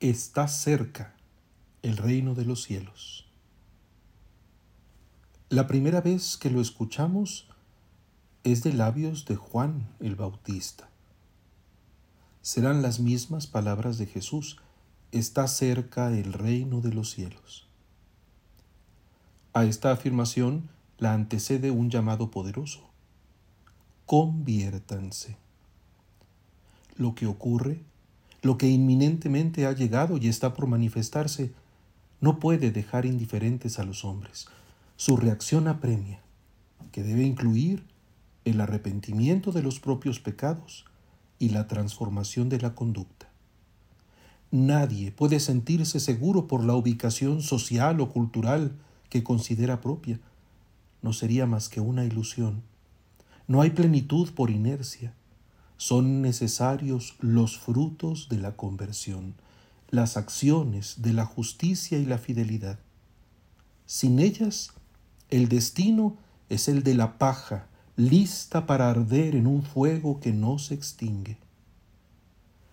está cerca el reino de los cielos. La primera vez que lo escuchamos es de labios de Juan el Bautista. Serán las mismas palabras de Jesús, está cerca el reino de los cielos. A esta afirmación la antecede un llamado poderoso. Conviértanse. Lo que ocurre lo que inminentemente ha llegado y está por manifestarse, no puede dejar indiferentes a los hombres. Su reacción apremia, que debe incluir el arrepentimiento de los propios pecados y la transformación de la conducta. Nadie puede sentirse seguro por la ubicación social o cultural que considera propia. No sería más que una ilusión. No hay plenitud por inercia son necesarios los frutos de la conversión, las acciones de la justicia y la fidelidad. Sin ellas, el destino es el de la paja, lista para arder en un fuego que no se extingue.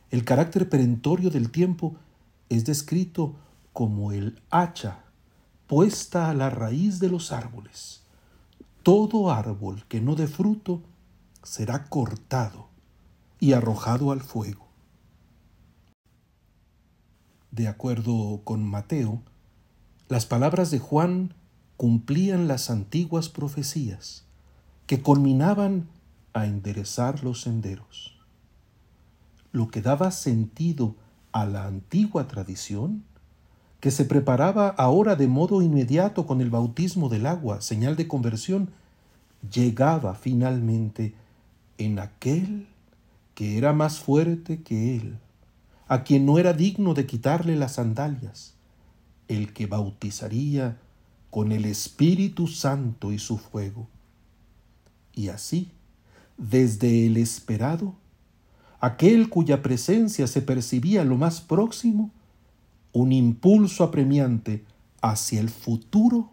El carácter perentorio del tiempo es descrito como el hacha puesta a la raíz de los árboles. Todo árbol que no dé fruto será cortado y arrojado al fuego. De acuerdo con Mateo, las palabras de Juan cumplían las antiguas profecías que culminaban a enderezar los senderos. Lo que daba sentido a la antigua tradición, que se preparaba ahora de modo inmediato con el bautismo del agua, señal de conversión, llegaba finalmente en aquel que era más fuerte que él, a quien no era digno de quitarle las sandalias, el que bautizaría con el Espíritu Santo y su fuego. Y así, desde el esperado, aquel cuya presencia se percibía lo más próximo, un impulso apremiante hacia el futuro,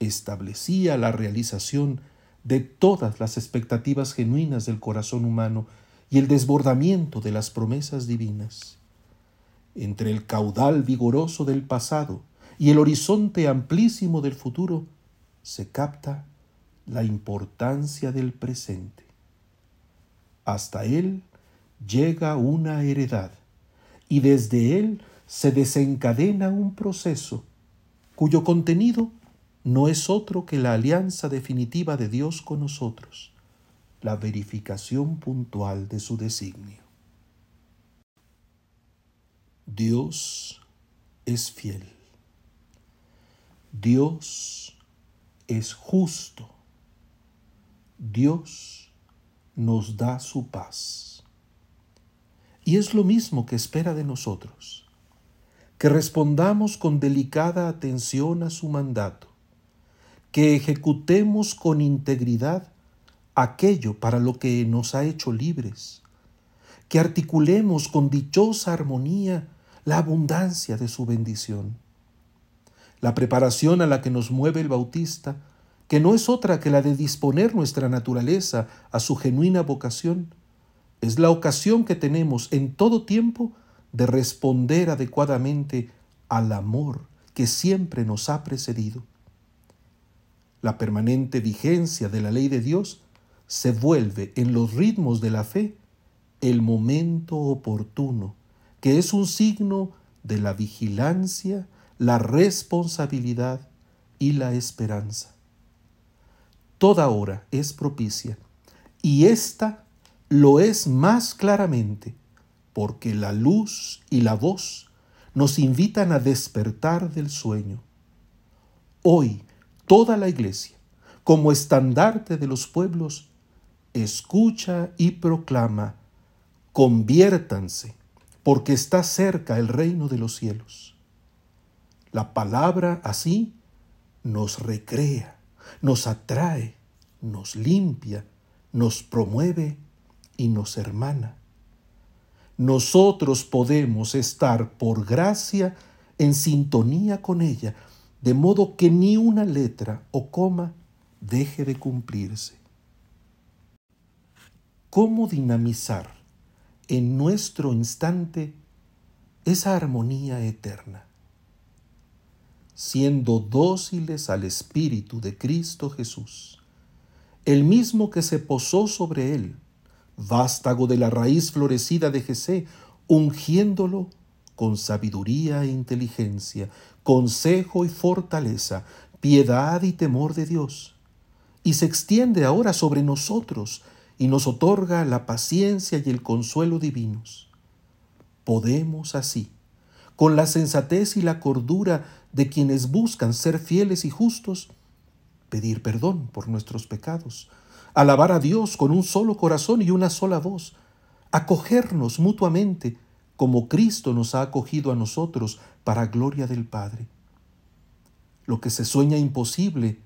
establecía la realización de todas las expectativas genuinas del corazón humano y el desbordamiento de las promesas divinas. Entre el caudal vigoroso del pasado y el horizonte amplísimo del futuro se capta la importancia del presente. Hasta él llega una heredad y desde él se desencadena un proceso cuyo contenido no es otro que la alianza definitiva de Dios con nosotros la verificación puntual de su designio. Dios es fiel. Dios es justo. Dios nos da su paz. Y es lo mismo que espera de nosotros, que respondamos con delicada atención a su mandato, que ejecutemos con integridad aquello para lo que nos ha hecho libres, que articulemos con dichosa armonía la abundancia de su bendición. La preparación a la que nos mueve el Bautista, que no es otra que la de disponer nuestra naturaleza a su genuina vocación, es la ocasión que tenemos en todo tiempo de responder adecuadamente al amor que siempre nos ha precedido. La permanente vigencia de la ley de Dios se vuelve en los ritmos de la fe el momento oportuno, que es un signo de la vigilancia, la responsabilidad y la esperanza. Toda hora es propicia y ésta lo es más claramente porque la luz y la voz nos invitan a despertar del sueño. Hoy toda la iglesia, como estandarte de los pueblos, escucha y proclama, conviértanse, porque está cerca el reino de los cielos. La palabra así nos recrea, nos atrae, nos limpia, nos promueve y nos hermana. Nosotros podemos estar por gracia en sintonía con ella, de modo que ni una letra o coma deje de cumplirse cómo dinamizar en nuestro instante esa armonía eterna. Siendo dóciles al Espíritu de Cristo Jesús, el mismo que se posó sobre él, vástago de la raíz florecida de Jesé, ungiéndolo con sabiduría e inteligencia, consejo y fortaleza, piedad y temor de Dios. Y se extiende ahora sobre nosotros y nos otorga la paciencia y el consuelo divinos. Podemos así, con la sensatez y la cordura de quienes buscan ser fieles y justos, pedir perdón por nuestros pecados, alabar a Dios con un solo corazón y una sola voz, acogernos mutuamente como Cristo nos ha acogido a nosotros para gloria del Padre. Lo que se sueña imposible,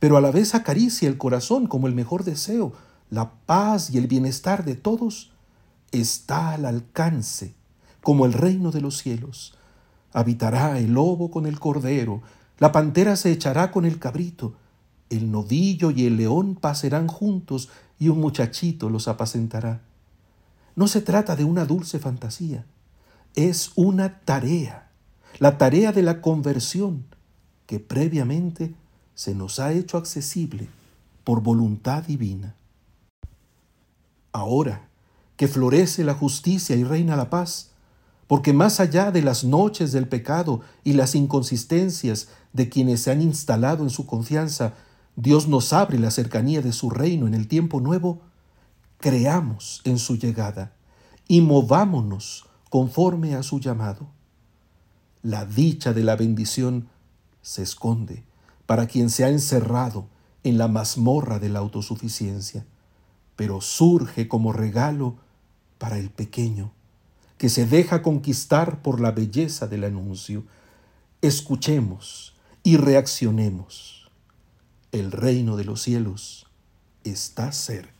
pero a la vez acaricia el corazón como el mejor deseo, la paz y el bienestar de todos, está al alcance, como el reino de los cielos. Habitará el lobo con el cordero, la pantera se echará con el cabrito, el novillo y el león pasarán juntos y un muchachito los apacentará. No se trata de una dulce fantasía, es una tarea, la tarea de la conversión que previamente se nos ha hecho accesible por voluntad divina. Ahora que florece la justicia y reina la paz, porque más allá de las noches del pecado y las inconsistencias de quienes se han instalado en su confianza, Dios nos abre la cercanía de su reino en el tiempo nuevo, creamos en su llegada y movámonos conforme a su llamado. La dicha de la bendición se esconde para quien se ha encerrado en la mazmorra de la autosuficiencia, pero surge como regalo para el pequeño, que se deja conquistar por la belleza del anuncio. Escuchemos y reaccionemos el reino de los cielos está cerca.